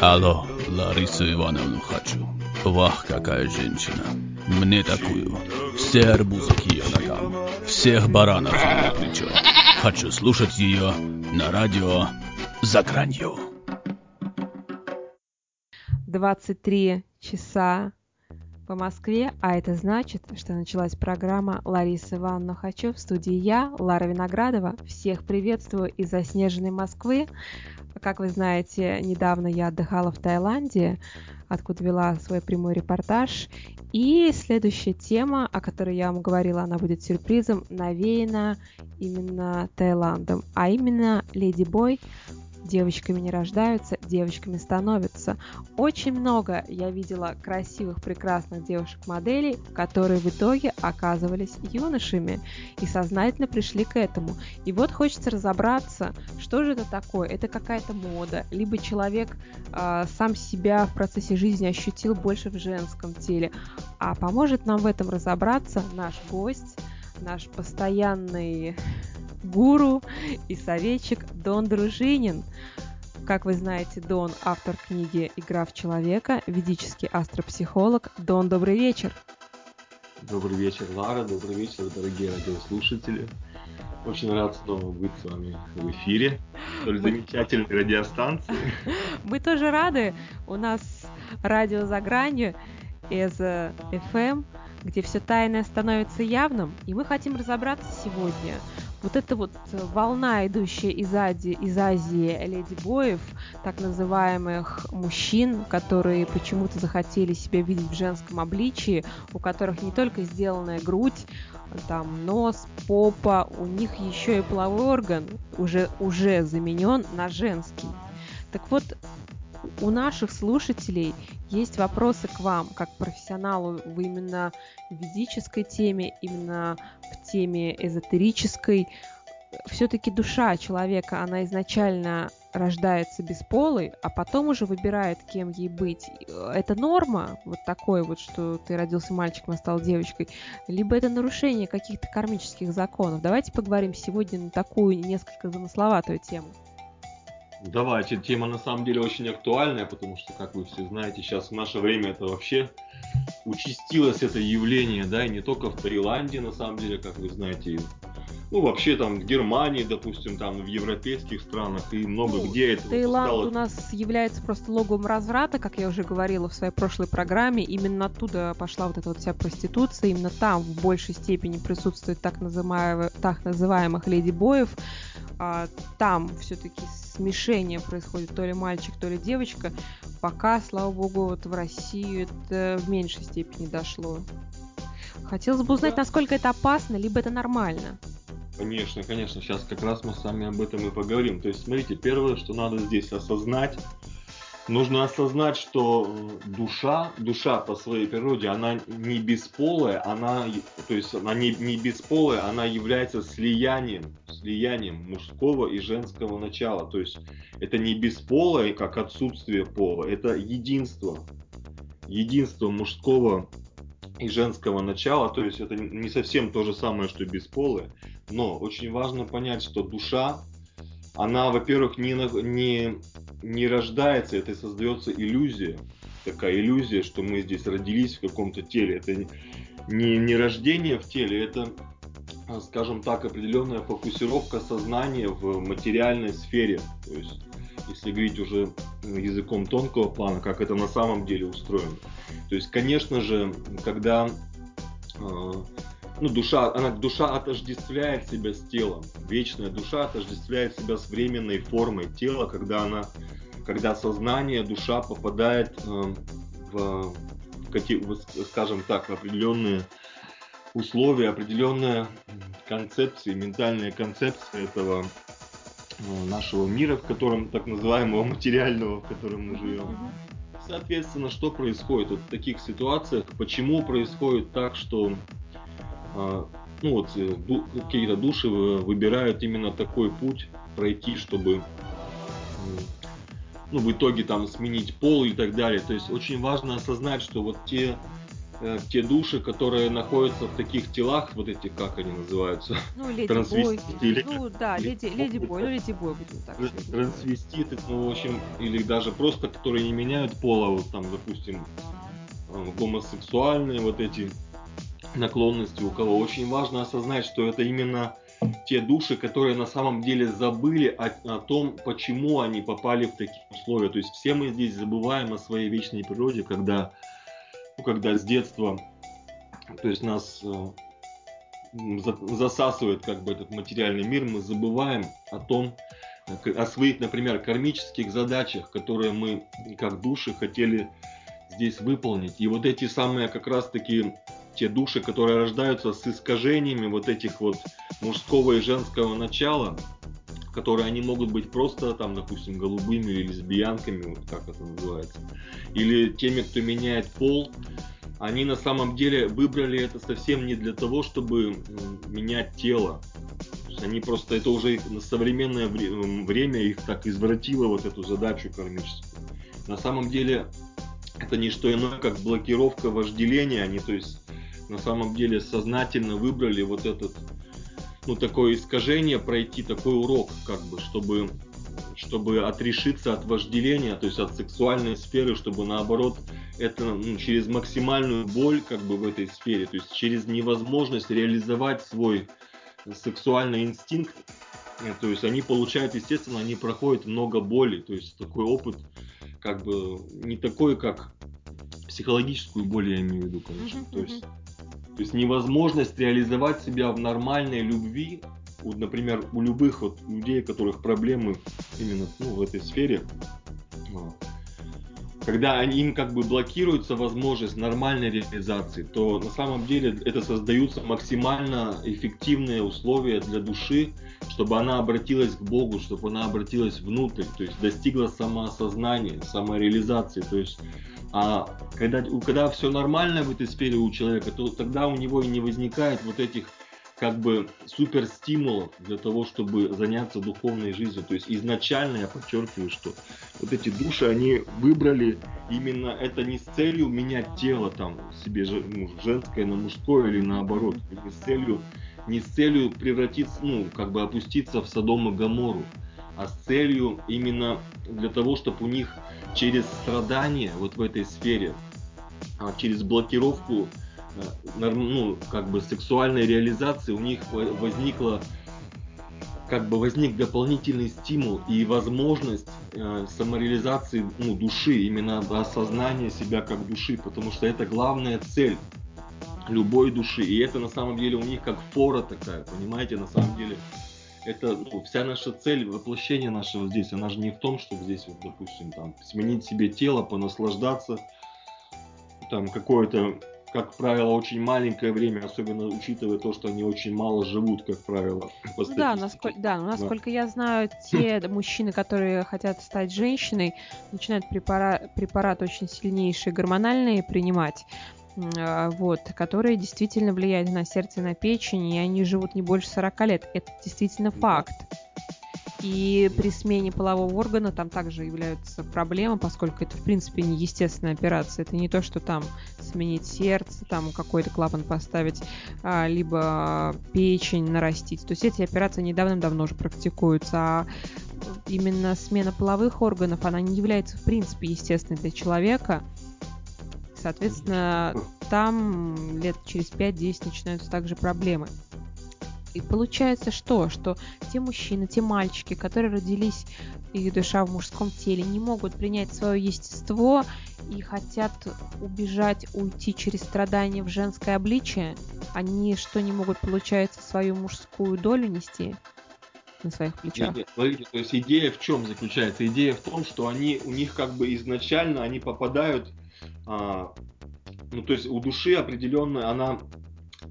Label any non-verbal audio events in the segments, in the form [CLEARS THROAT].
Алло, Ларису Ивановну хочу. Вах, какая женщина. Мне такую. Все арбузы к ее ногам. Всех баранов на плечо. Хочу слушать ее на радио «За гранью». 23 часа по Москве, а это значит, что началась программа Ларисы Ивановна Хочу в студии я, Лара Виноградова. Всех приветствую из заснеженной Москвы. Как вы знаете, недавно я отдыхала в Таиланде, откуда вела свой прямой репортаж. И следующая тема, о которой я вам говорила, она будет сюрпризом, навеяна именно Таиландом, а именно Леди Бой Девочками не рождаются, девочками становятся. Очень много я видела красивых, прекрасных девушек-моделей, которые в итоге оказывались юношами и сознательно пришли к этому. И вот хочется разобраться, что же это такое. Это какая-то мода, либо человек э, сам себя в процессе жизни ощутил больше в женском теле. А поможет нам в этом разобраться наш гость, наш постоянный гуру и советчик Дон Дружинин. Как вы знаете, Дон – автор книги «Игра в человека», ведический астропсихолог. Дон, добрый вечер. Добрый вечер, Лара, добрый вечер, дорогие радиослушатели. Очень рад снова быть с вами в эфире, столь замечательной радиостанции. [LAUGHS] Мы тоже рады. У нас радио «За гранью» из FM, где все тайное становится явным, и мы хотим разобраться сегодня – вот эта вот э, волна, идущая из, Азии, из Азии леди-боев, так называемых мужчин, которые почему-то захотели себя видеть в женском обличии, у которых не только сделанная грудь, там нос, попа, у них еще и половой орган уже, уже заменен на женский. Так вот, у наших слушателей есть вопросы к вам, как профессионалу в именно ведической теме, именно в теме эзотерической. Все-таки душа человека, она изначально рождается бесполой, а потом уже выбирает, кем ей быть. Это норма, вот такое вот, что ты родился мальчиком, а стал девочкой, либо это нарушение каких-то кармических законов. Давайте поговорим сегодня на такую несколько замысловатую тему. Давайте, тема на самом деле очень актуальная, потому что, как вы все знаете, сейчас в наше время это вообще участилось это явление, да, и не только в Таиланде, на самом деле, как вы знаете, ну, вообще там в Германии, допустим, там в европейских странах и много ну, где это Таиланд стало... у нас является просто логом разврата, как я уже говорила в своей прошлой программе. Именно оттуда пошла вот эта вот вся проституция. Именно там в большей степени присутствует так, называемых, так называемых леди-боев. А, там все-таки смешение происходит, то ли мальчик, то ли девочка, пока, слава богу, вот в Россию это в меньшей степени дошло. Хотелось бы узнать, насколько это опасно, либо это нормально. Конечно, конечно, сейчас как раз мы с вами об этом и поговорим. То есть, смотрите, первое, что надо здесь осознать, нужно осознать, что э, душа, душа по своей природе, она не бесполая, она, то есть она не, не бесполая, она является слиянием, слиянием мужского и женского начала. То есть это не бесполое, как отсутствие пола, это единство. Единство мужского и женского начала, то есть это не совсем то же самое, что бесполое, но очень важно понять, что душа, она, во-первых, не, не не рождается, это создается иллюзия, такая иллюзия, что мы здесь родились в каком-то теле. Это не, не рождение в теле, это, скажем так, определенная фокусировка сознания в материальной сфере. То есть, если говорить уже языком тонкого плана, как это на самом деле устроено. То есть, конечно же, когда э, ну, душа, она, душа отождествляет себя с телом. Вечная душа отождествляет себя с временной формой тела, когда она, когда сознание, душа попадает э, в, в, скажем так, в определенные условия, определенная концепция, ментальная концепция этого э, нашего мира, в котором, так называемого материального, в котором мы живем. Соответственно, что происходит вот в таких ситуациях? Почему происходит так, что ну вот э, какие-то души выбирают именно такой путь пройти, чтобы ну, в итоге там сменить пол и так далее. То есть очень важно осознать, что вот те э, те души, которые находятся в таких телах, вот эти, как они называются? Ну, леди бой. Ну, да, леди, леди бой, ну, леди бой будем так Трансвеститы, ну, в общем, или даже просто, которые не меняют пола, вот там, допустим, э, гомосексуальные вот эти наклонности у кого. Очень важно осознать, что это именно те души, которые на самом деле забыли о, о том, почему они попали в такие условия. То есть все мы здесь забываем о своей вечной природе, когда, ну, когда с детства, то есть нас э, засасывает как бы этот материальный мир, мы забываем о том, о своих, например, кармических задачах, которые мы как души хотели здесь выполнить. И вот эти самые как раз таки те души, которые рождаются с искажениями вот этих вот мужского и женского начала, которые они могут быть просто там, допустим, голубыми или лесбиянками, вот как это называется, или теми, кто меняет пол, они на самом деле выбрали это совсем не для того, чтобы менять тело. Они просто, это уже на современное время их так извратило вот эту задачу кармическую. На самом деле это не что иное, как блокировка вожделения, они, то есть, на самом деле сознательно выбрали вот этот, ну, такое искажение, пройти такой урок, как бы, чтобы, чтобы отрешиться от вожделения, то есть от сексуальной сферы, чтобы наоборот это ну, через максимальную боль, как бы в этой сфере, то есть через невозможность реализовать свой сексуальный инстинкт, то есть они получают, естественно, они проходят много боли, то есть такой опыт, как бы не такой, как психологическую боль, я имею в виду, конечно. То есть то есть невозможность реализовать себя в нормальной любви, вот, например, у любых вот людей, у которых проблемы именно ну, в этой сфере, когда они, им как бы блокируется возможность нормальной реализации, то на самом деле это создаются максимально эффективные условия для души, чтобы она обратилась к Богу, чтобы она обратилась внутрь, то есть достигла самоосознания, самореализации. То есть а когда, когда все нормально в этой сфере у человека, то тогда у него и не возникает вот этих как бы супер стимулов для того, чтобы заняться духовной жизнью. То есть изначально я подчеркиваю, что вот эти души, они выбрали именно это не с целью менять тело там себе ну, женское на мужское или наоборот, не с целью не с целью превратиться, ну, как бы опуститься в Содом и Гамору, а с целью именно для того, чтобы у них через страдания вот в этой сфере, а через блокировку ну, как бы сексуальной реализации у них возникла как бы возник дополнительный стимул и возможность э, самореализации ну, души, именно осознания себя как души, потому что это главная цель любой души. И это на самом деле у них как фора такая, понимаете, на самом деле это ну, вся наша цель, воплощение нашего здесь, она же не в том, чтобы здесь, вот, допустим, там, сменить себе тело, понаслаждаться, там, какое-то как правило, очень маленькое время, особенно учитывая то, что они очень мало живут, как правило. Ну да, насколько, да, насколько да. я знаю, те [CLEARS THROAT] мужчины, которые хотят стать женщиной, начинают препарат, препарат очень сильнейшие гормональные принимать а, вот, которые действительно влияют на сердце, на печень, и они живут не больше 40 лет. Это действительно факт. И при смене полового органа там также являются проблемы, поскольку это, в принципе, не естественная операция. Это не то, что там сменить сердце, там какой-то клапан поставить, а, либо печень нарастить. То есть эти операции недавно давно уже практикуются. А именно смена половых органов, она не является, в принципе, естественной для человека. Соответственно, там лет через 5-10 начинаются также проблемы. И получается что? Что те мужчины, те мальчики, которые родились, их душа в мужском теле, не могут принять свое естество и хотят убежать, уйти через страдания в женское обличие, они что, не могут, получается, свою мужскую долю нести? на своих плечах. Нет, нет, смотрите, то есть идея в чем заключается? Идея в том, что они у них как бы изначально они попадают, а, ну то есть у души определенная, она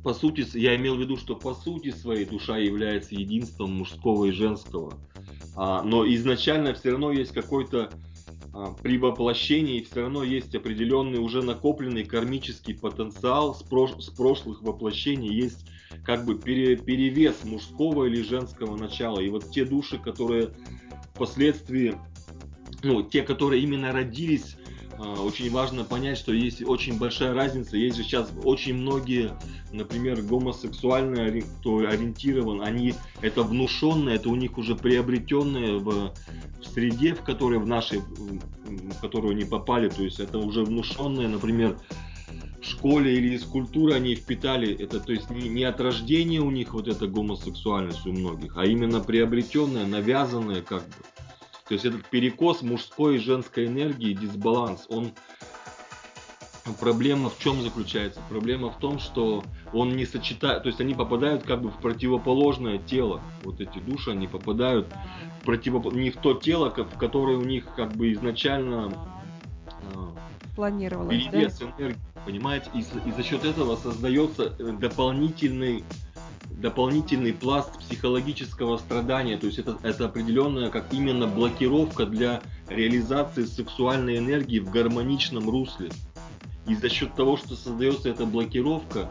по сути, я имел в виду, что по сути своей душа является единством мужского и женского. А, но изначально все равно есть какой-то а, при воплощении все равно есть определенный уже накопленный кармический потенциал с, прош, с прошлых воплощений, есть как бы пере, перевес мужского или женского начала. И вот те души, которые впоследствии, ну, те, которые именно родились очень важно понять, что есть очень большая разница. Есть же сейчас очень многие, например, гомосексуальные, кто ориентирован, они это внушенное, это у них уже приобретенное в, в среде, в которой в нашей, в которую они попали. То есть это уже внушенное, например, в школе или из культуры они впитали это, то есть не, не от рождения у них вот эта гомосексуальность у многих, а именно приобретенная, навязанная как бы. То есть этот перекос мужской и женской энергии, дисбаланс, он проблема в чем заключается? Проблема в том, что он не сочетает, то есть они попадают как бы в противоположное тело. Вот эти души, они попадают в противоп... не в то тело, в которое у них как бы изначально а, планировалось, перевес да? энергии, понимаете? И, и за счет этого создается э, дополнительный дополнительный пласт психологического страдания, то есть это, это определенная как именно блокировка для реализации сексуальной энергии в гармоничном русле. И за счет того, что создается эта блокировка,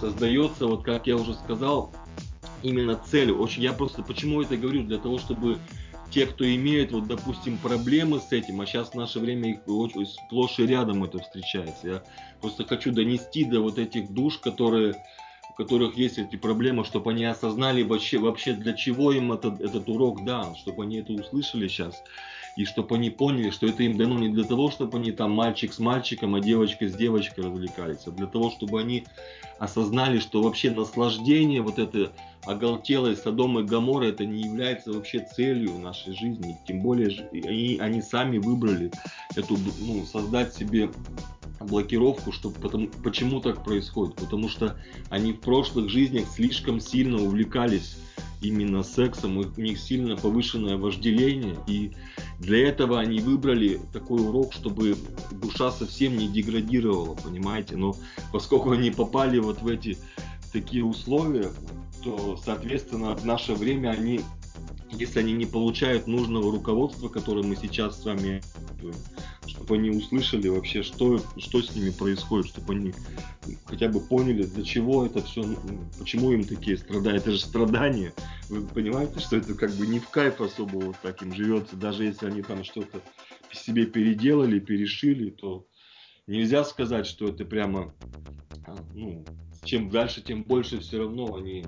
создается, вот как я уже сказал, именно цель. Очень, я просто почему это говорю? Для того, чтобы те, кто имеет, вот, допустим, проблемы с этим, а сейчас в наше время их очень сплошь и рядом это встречается. Я просто хочу донести до вот этих душ, которые у которых есть эти проблемы, чтобы они осознали вообще, вообще для чего им этот, этот урок дан, чтобы они это услышали сейчас, и чтобы они поняли, что это им дано не для того, чтобы они там мальчик с мальчиком, а девочка с девочкой развлекались, а для того, чтобы они осознали, что вообще наслаждение вот это оголтелой Содом и Гамора это не является вообще целью нашей жизни. Тем более они, они сами выбрали эту, ну, создать себе блокировку, что потому, почему так происходит? Потому что они в прошлых жизнях слишком сильно увлекались именно сексом, у них сильно повышенное вожделение, и для этого они выбрали такой урок, чтобы душа совсем не деградировала, понимаете? Но поскольку они попали вот в эти такие условия, то, соответственно, в наше время они, если они не получают нужного руководства, которое мы сейчас с вами чтобы они услышали вообще, что, что с ними происходит, чтобы они хотя бы поняли, для чего это все, ну, почему им такие страдают. Это же страдания. Вы понимаете, что это как бы не в кайф особо вот так им живется, даже если они там что-то себе переделали, перешили, то нельзя сказать, что это прямо, а, ну, чем дальше, тем больше все равно они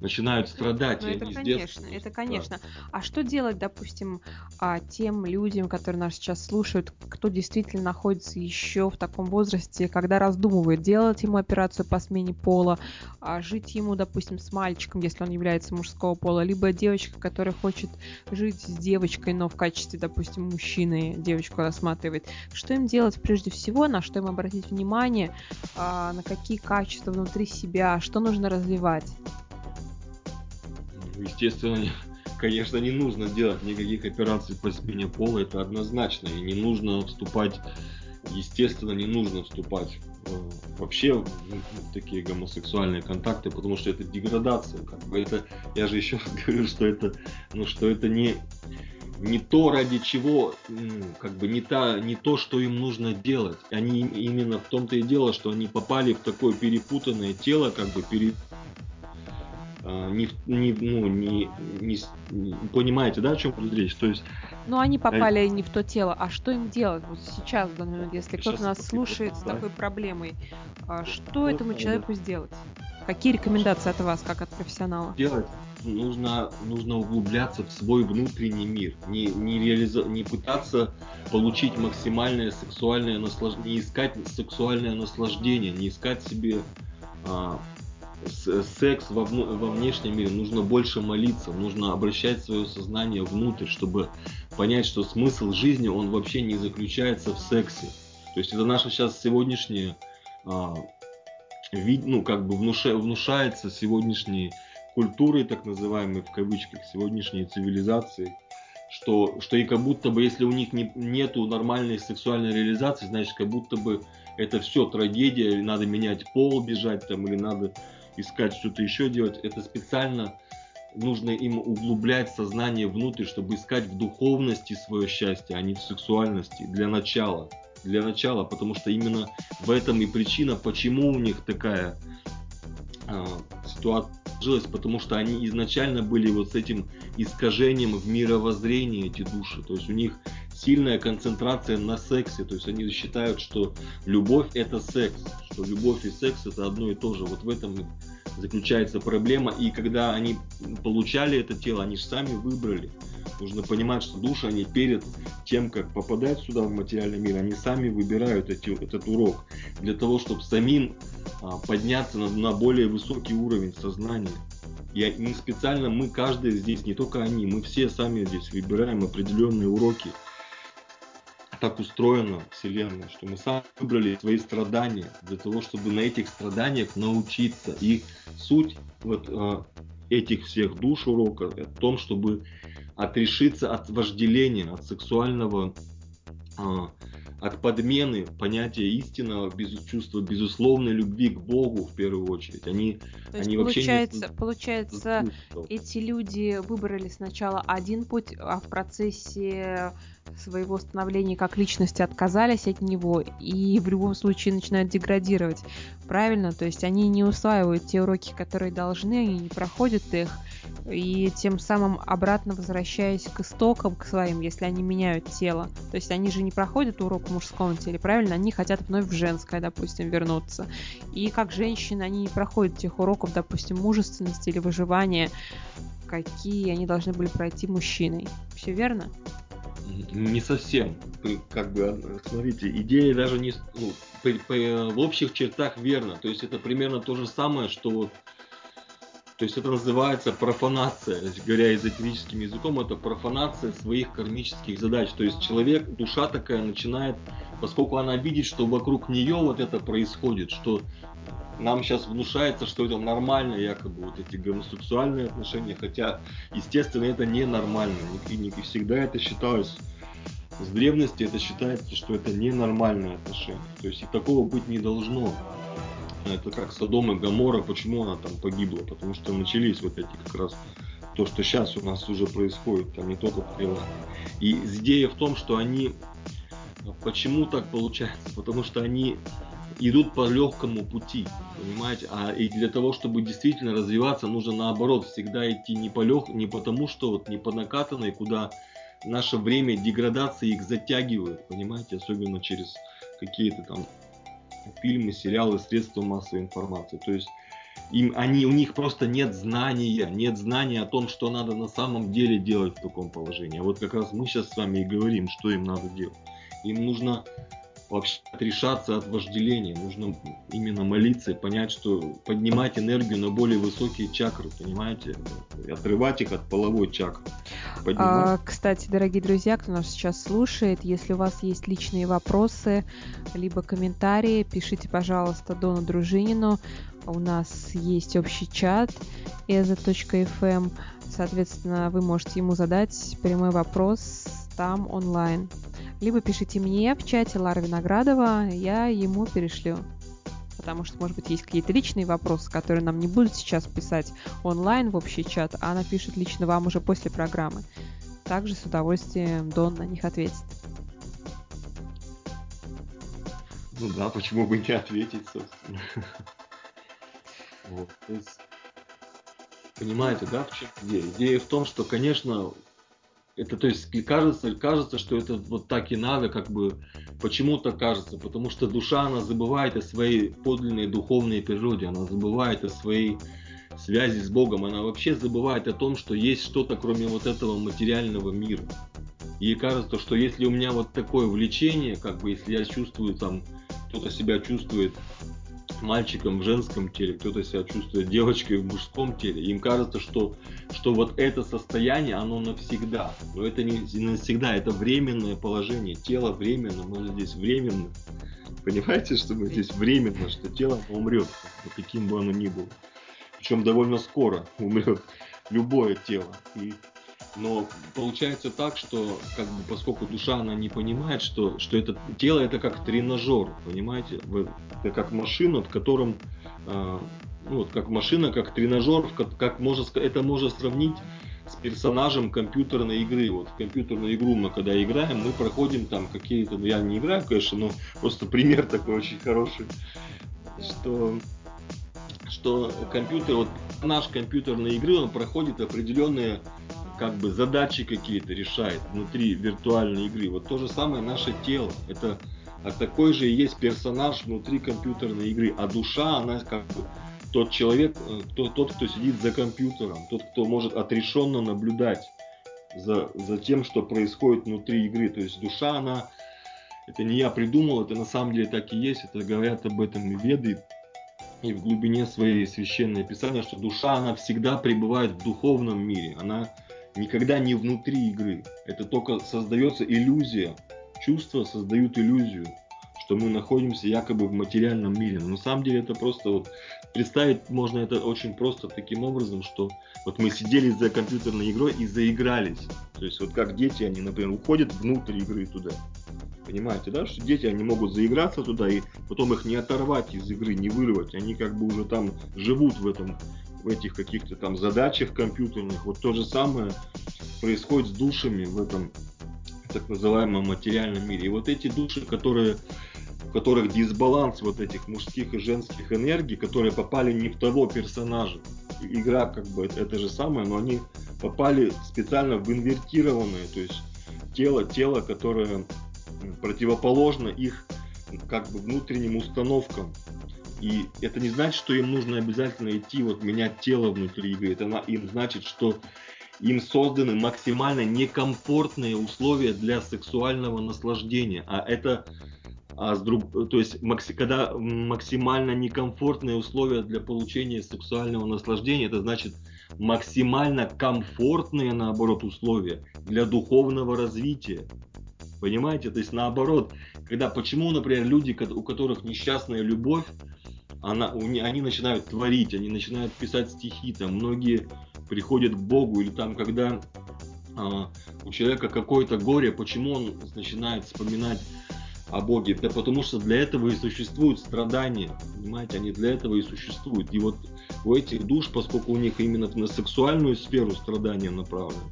начинают страдать. Ну, это конечно, это конечно. А что делать, допустим, а, тем людям, которые нас сейчас слушают, кто действительно находится еще в таком возрасте, когда раздумывает, делать ему операцию по смене пола, а жить ему, допустим, с мальчиком, если он является мужского пола, либо девочка, которая хочет жить с девочкой, но в качестве, допустим, мужчины девочку рассматривает. Что им делать прежде всего, на что им обратить внимание, а, на какие качества внутри себя, что нужно развивать? Естественно, [LAUGHS] конечно, не нужно делать никаких операций по смене пола, это однозначно. И не нужно вступать, естественно, не нужно вступать э, вообще в, такие гомосексуальные контакты, потому что это деградация. Как бы это, я же еще раз [LAUGHS] говорю, что это, ну, что это не, не то, ради чего, как бы не, та, не то, что им нужно делать. Они именно в том-то и дело, что они попали в такое перепутанное тело, как бы пере, а, не, не, ну, не, не, не понимаете, да, о чем идет речь? То есть, ну, они попали а... не в то тело, а что им делать вот сейчас, в данный момент, если кто-то нас слушает с такой проблемой, а что этому человеку сделать? Какие рекомендации от вас, как от профессионала? Делать нужно, нужно углубляться в свой внутренний мир, не, не, реализо... не пытаться получить максимальное сексуальное наслаждение, не искать сексуальное наслаждение, не искать себе а, секс во, во внешнем мире, нужно больше молиться, нужно обращать свое сознание внутрь, чтобы понять, что смысл жизни, он вообще не заключается в сексе. То есть это наша сейчас сегодняшняя, а, вид, ну как бы внуша, внушается сегодняшней культурой, так называемой в кавычках, сегодняшней цивилизацией, что, что и как будто бы, если у них не, нету нормальной сексуальной реализации, значит, как будто бы это все трагедия, надо менять пол, бежать там, или надо искать что-то еще делать, это специально нужно им углублять сознание внутрь, чтобы искать в духовности свое счастье, а не в сексуальности для начала. Для начала, потому что именно в этом и причина, почему у них такая э, ситуация сложилась, потому что они изначально были вот с этим искажением в мировоззрении эти души. То есть у них сильная концентрация на сексе. То есть они считают, что любовь это секс, что любовь и секс это одно и то же. Вот в этом заключается проблема. И когда они получали это тело, они же сами выбрали. Нужно понимать, что души, они перед тем, как попадать сюда в материальный мир, они сами выбирают эти, этот урок для того, чтобы самим а, подняться на, на более высокий уровень сознания. Я не специально, мы каждый здесь, не только они, мы все сами здесь выбираем определенные уроки. Так устроена Вселенная, что мы сами выбрали свои страдания для того, чтобы на этих страданиях научиться. И суть вот э, этих всех душ урока в том, чтобы отрешиться от вожделения, от сексуального э, от подмены понятия истинного без, чувства безусловной любви к Богу в первую очередь. Они, То они получается, вообще не... получается, эти люди выбрали сначала один путь, а в процессе своего становления как личности отказались от него и в любом случае начинают деградировать. Правильно? То есть они не усваивают те уроки, которые должны, они не проходят их, и тем самым обратно возвращаясь к истокам, к своим, если они меняют тело. То есть они же не проходят урок в мужском теле, правильно? Они хотят вновь в женское, допустим, вернуться. И как женщины, они не проходят тех уроков, допустим, мужественности или выживания, какие они должны были пройти мужчиной. Все верно? Не совсем. Как бы, смотрите, идея даже не ну, в общих чертах верно. То есть это примерно то же самое, что то есть это называется профанация, говоря эзотерическим языком, это профанация своих кармических задач. То есть человек, душа такая начинает, поскольку она видит, что вокруг нее вот это происходит, что нам сейчас внушается, что это нормально, якобы вот эти гомосексуальные отношения, хотя, естественно, это ненормально. И, не всегда это считалось с древности это считается, что это ненормальное отношение. То есть и такого быть не должно. Это как Содом и Гамора, почему она там погибла? Потому что начались вот эти как раз то, что сейчас у нас уже происходит, там не только в Таиланде. И идея в том, что они, почему так получается? Потому что они идут по легкому пути, понимаете? А и для того, чтобы действительно развиваться, нужно наоборот всегда идти не по лег, не потому что вот не по накатанной, куда наше время деградации их затягивает, понимаете, особенно через какие-то там фильмы, сериалы, средства массовой информации. То есть им, они, у них просто нет знания, нет знания о том, что надо на самом деле делать в таком положении. А вот как раз мы сейчас с вами и говорим, что им надо делать. Им нужно вообще отрешаться от вожделения, нужно именно молиться и понять, что поднимать энергию на более высокие чакры, понимаете, и отрывать их от половой чакры. А, кстати, дорогие друзья, кто нас сейчас слушает, если у вас есть личные вопросы, либо комментарии, пишите, пожалуйста, Дону Дружинину. У нас есть общий чат eza.fm. Соответственно, вы можете ему задать прямой вопрос там онлайн. Либо пишите мне в чате Лара Виноградова, я ему перешлю потому что, может быть, есть какие-то личные вопросы, которые нам не будут сейчас писать онлайн в общий чат, а она пишет лично вам уже после программы. Также с удовольствием Дон на них ответит. Ну да, почему бы не ответить, собственно. Вот, то есть, понимаете, да, в чем идея? Идея в том, что, конечно, это, то есть, кажется, кажется, что это вот так и надо, как бы, почему-то кажется, потому что душа, она забывает о своей подлинной духовной природе, она забывает о своей связи с Богом, она вообще забывает о том, что есть что-то, кроме вот этого материального мира. Ей кажется, что если у меня вот такое влечение, как бы, если я чувствую там, кто-то себя чувствует мальчиком в женском теле, кто-то себя чувствует девочкой в мужском теле. Им кажется, что, что вот это состояние, оно навсегда. Но это не, навсегда, это временное положение. Тело временно, мы здесь временно. Понимаете, что мы здесь временно, что тело умрет, каким бы оно ни было. Причем довольно скоро умрет любое тело. И но получается так, что как бы, поскольку душа она не понимает, что, что это тело это как тренажер, понимаете, это как машина, в котором э, ну, вот как машина, как тренажер, как, как можно, это можно сравнить с персонажем компьютерной игры. Вот в компьютерную игру мы когда играем, мы проходим там какие-то, ну я не играю, конечно, но просто пример такой очень хороший, что что компьютер, вот наш компьютерной игры, он проходит определенные как бы задачи какие-то решает внутри виртуальной игры. Вот то же самое наше тело. Это а такой же и есть персонаж внутри компьютерной игры. А душа, она как бы тот человек, э, кто, тот, кто сидит за компьютером, тот, кто может отрешенно наблюдать за, за тем, что происходит внутри игры. То есть душа, она, это не я придумал, это на самом деле так и есть, это говорят об этом и веды, и в глубине своей священное писание, что душа, она всегда пребывает в духовном мире, она никогда не внутри игры. Это только создается иллюзия, чувства создают иллюзию, что мы находимся якобы в материальном мире. Но на самом деле это просто вот представить можно это очень просто таким образом, что вот мы сидели за компьютерной игрой и заигрались. То есть вот как дети, они, например, уходят внутрь игры туда. Понимаете, да, что дети, они могут заиграться туда, и потом их не оторвать из игры, не вырвать. Они как бы уже там живут в этом, в этих каких-то там задачах компьютерных. Вот то же самое происходит с душами в этом так называемом материальном мире. И вот эти души, которые в которых дисбаланс вот этих мужских и женских энергий, которые попали не в того персонажа. Игра как бы это, это же самое, но они попали специально в инвертированное, то есть тело, тело, которое противоположно их как бы внутренним установкам. И это не значит, что им нужно обязательно идти, вот менять тело внутри игры. Это им значит, что им созданы максимально некомфортные условия для сексуального наслаждения. А это а с друг, то есть макси, когда максимально некомфортные условия для получения сексуального наслаждения, это значит максимально комфортные, наоборот, условия для духовного развития. Понимаете? То есть наоборот, когда почему, например, люди, у которых несчастная любовь, она, они начинают творить, они начинают писать стихи, там многие приходят к Богу, или там, когда а, у человека какое-то горе, почему он начинает вспоминать о Боге? Да потому что для этого и существуют страдания, понимаете, они для этого и существуют. И вот у этих душ, поскольку у них именно на сексуальную сферу страдания направлены,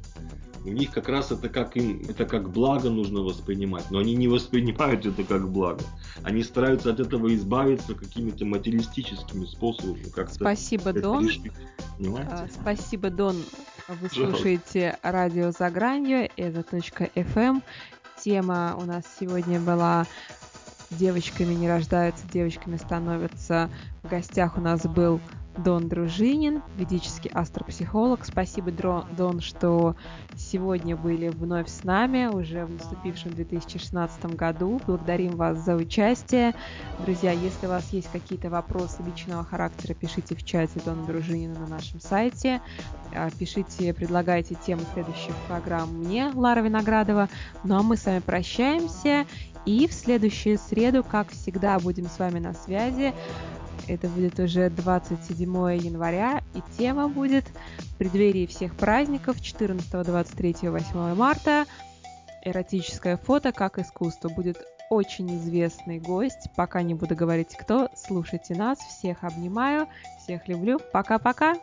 у них как раз это как им, это как благо нужно воспринимать, но они не воспринимают это как благо. Они стараются от этого избавиться какими-то материалистическими способами. Как Спасибо, Дон. Понимаете? А, спасибо, Дон. Вы слушаете радио за гранью, это точка FM. Тема у нас сегодня была девочками не рождаются, девочками становятся. В гостях у нас был Дон Дружинин, ведический астропсихолог. Спасибо, Дон, что сегодня были вновь с нами, уже в наступившем 2016 году. Благодарим вас за участие. Друзья, если у вас есть какие-то вопросы личного характера, пишите в чате Дона Дружинина на нашем сайте. А, пишите, предлагайте темы следующих программ мне, Лара Виноградова. Ну а мы с вами прощаемся. И в следующую среду, как всегда, будем с вами на связи. Это будет уже 27 января, и тема будет в преддверии всех праздников 14, 23, 8 марта. Эротическое фото как искусство. Будет очень известный гость. Пока не буду говорить кто. Слушайте нас. Всех обнимаю. Всех люблю. Пока-пока.